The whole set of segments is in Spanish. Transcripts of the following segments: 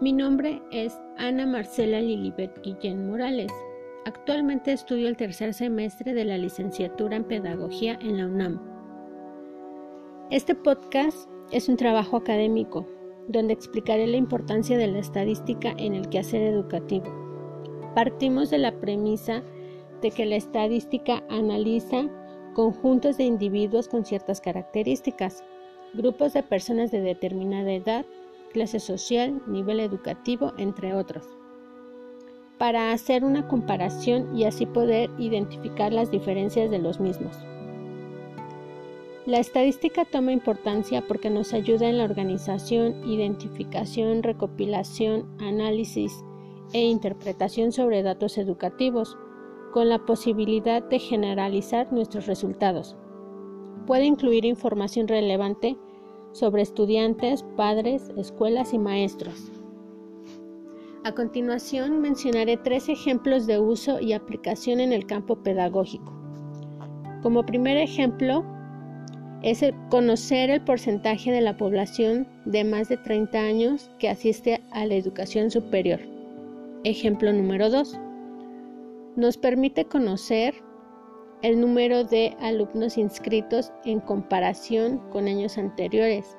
Mi nombre es Ana Marcela Lilibet Guillén Morales. Actualmente estudio el tercer semestre de la licenciatura en Pedagogía en la UNAM. Este podcast es un trabajo académico donde explicaré la importancia de la estadística en el quehacer educativo. Partimos de la premisa de que la estadística analiza conjuntos de individuos con ciertas características, grupos de personas de determinada edad, clase social, nivel educativo, entre otros para hacer una comparación y así poder identificar las diferencias de los mismos. La estadística toma importancia porque nos ayuda en la organización, identificación, recopilación, análisis e interpretación sobre datos educativos, con la posibilidad de generalizar nuestros resultados. Puede incluir información relevante sobre estudiantes, padres, escuelas y maestros. A continuación mencionaré tres ejemplos de uso y aplicación en el campo pedagógico. Como primer ejemplo, es conocer el porcentaje de la población de más de 30 años que asiste a la educación superior. Ejemplo número 2. Nos permite conocer el número de alumnos inscritos en comparación con años anteriores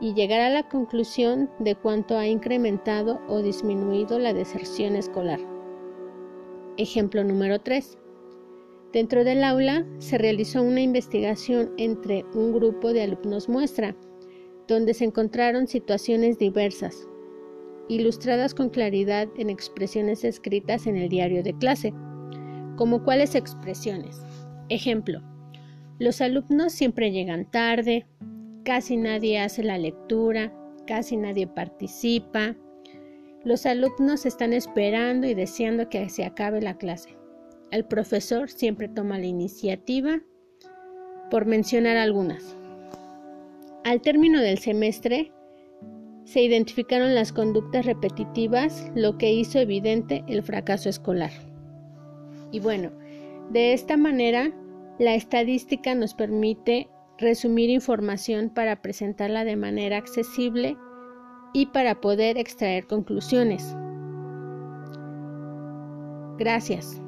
y llegar a la conclusión de cuánto ha incrementado o disminuido la deserción escolar. Ejemplo número 3. Dentro del aula se realizó una investigación entre un grupo de alumnos muestra, donde se encontraron situaciones diversas, ilustradas con claridad en expresiones escritas en el diario de clase, como cuáles expresiones. Ejemplo, los alumnos siempre llegan tarde, casi nadie hace la lectura, casi nadie participa. Los alumnos están esperando y deseando que se acabe la clase. El profesor siempre toma la iniciativa, por mencionar algunas. Al término del semestre, se identificaron las conductas repetitivas, lo que hizo evidente el fracaso escolar. Y bueno, de esta manera, la estadística nos permite resumir información para presentarla de manera accesible y para poder extraer conclusiones. Gracias.